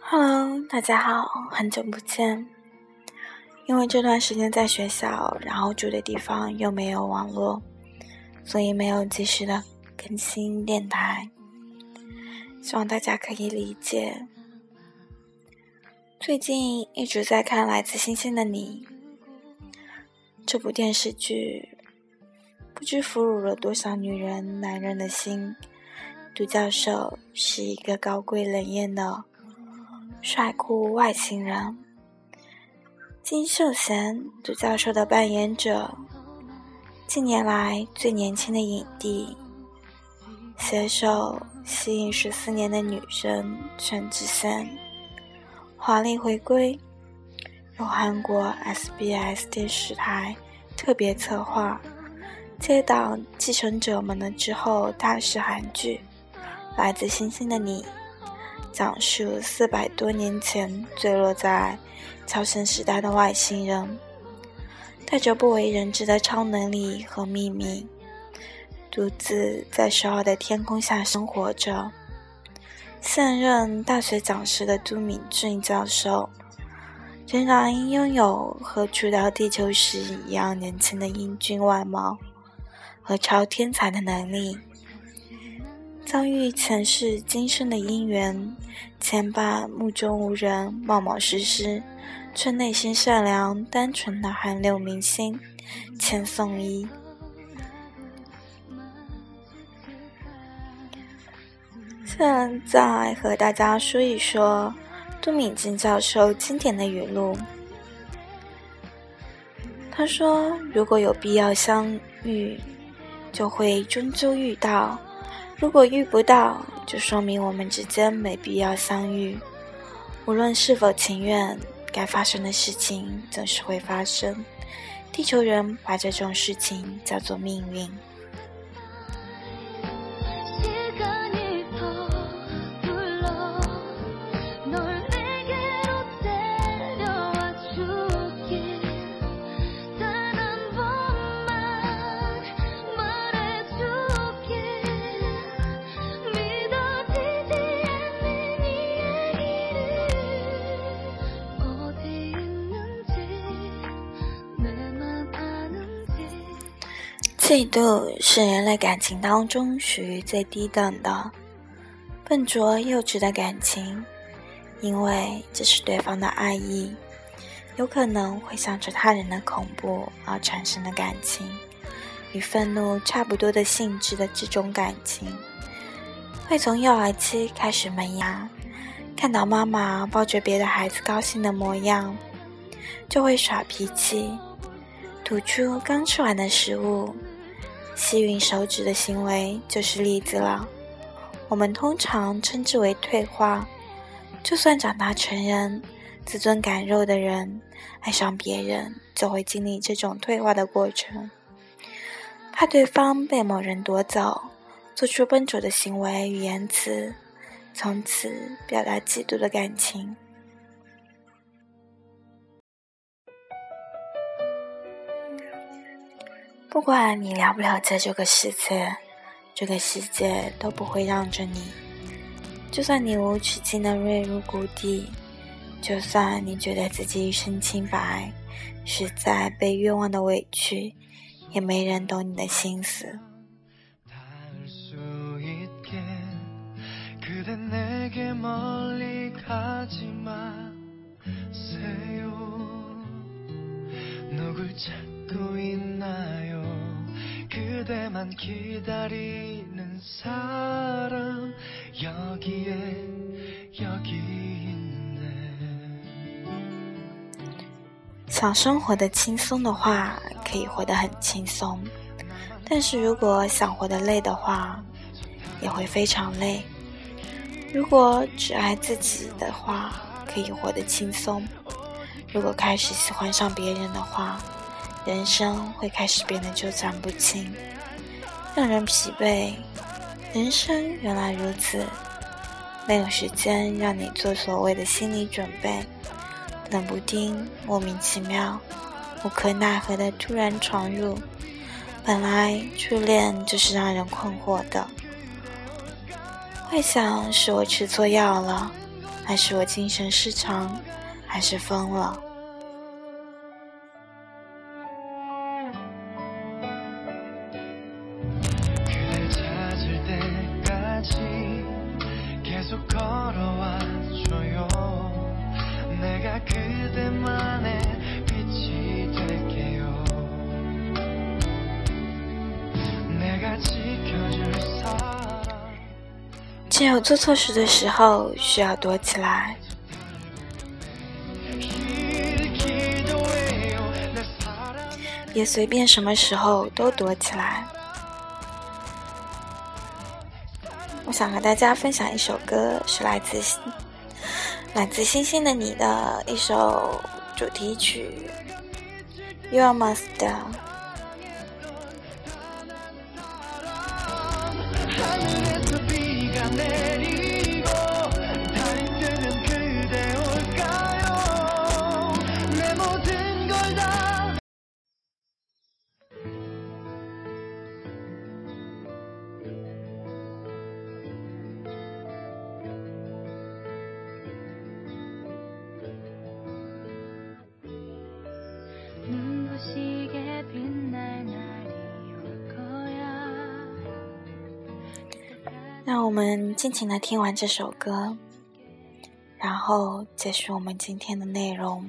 Hello，大家好，很久不见。因为这段时间在学校，然后住的地方又没有网络，所以没有及时的更新电台，希望大家可以理解。最近一直在看《来自星星的你》这部电视剧，不知俘虏了多少女人、男人的心。杜教授是一个高贵冷艳的帅酷外星人。金秀贤，杜教授的扮演者，近年来最年轻的影帝，携手吸引十四年的女神全智贤，华丽回归，由韩国 SBS 电视台特别策划，接档《继承者们》的之后大势韩剧。来自星星的你，讲述四百多年前坠落在超神时代的外星人，带着不为人知的超能力和秘密，独自在首尔的天空下生活着。现任大学讲师的都敏俊教授，仍然拥有和初到地球时一样年轻的英俊外貌和超天才的能力。遭遇前世今生的姻缘，牵绊目中无人、冒冒失失，却内心善良单纯的韩流明星千颂伊。现在和大家说一说杜敏静教授经典的语录。他说：“如果有必要相遇，就会终究遇到。”如果遇不到，就说明我们之间没必要相遇。无论是否情愿，该发生的事情总是会发生。地球人把这种事情叫做命运。嫉妒是人类感情当中属于最低等的、笨拙幼稚的感情，因为这是对方的爱意，有可能会向着他人的恐怖而产生的感情，与愤怒差不多的性质的这种感情，会从幼儿期开始萌芽，看到妈妈抱着别的孩子高兴的模样，就会耍脾气，吐出刚吃完的食物。吸吮手指的行为就是例子了。我们通常称之为退化。就算长大成人，自尊感弱的人爱上别人，就会经历这种退化的过程。怕对方被某人夺走，做出笨拙的行为与言辞，从此表达嫉妒的感情。不管你了不了解这个世界，这个世界都不会让着你。就算你无止境的坠入谷底，就算你觉得自己一身清白，实在被冤枉的委屈，也没人懂你的心思。想生活的轻松的话，可以活得很轻松；但是如果想活得累的话，也会非常累。如果只爱自己的话，可以活得轻松；如果开始喜欢上别人的话，人生会开始变得纠缠不清。让人疲惫，人生原来如此，没有时间让你做所谓的心理准备，冷不丁、莫名其妙、无可奈何的突然闯入。本来初恋就是让人困惑的，会想是我吃错药了，还是我精神失常，还是疯了？有做错事的时候需要躲起来，别随便什么时候都躲起来。我想和大家分享一首歌，是来自来自星星的你的一首主题曲《You Must》。name. 让我们尽情的听完这首歌，然后结束我们今天的内容。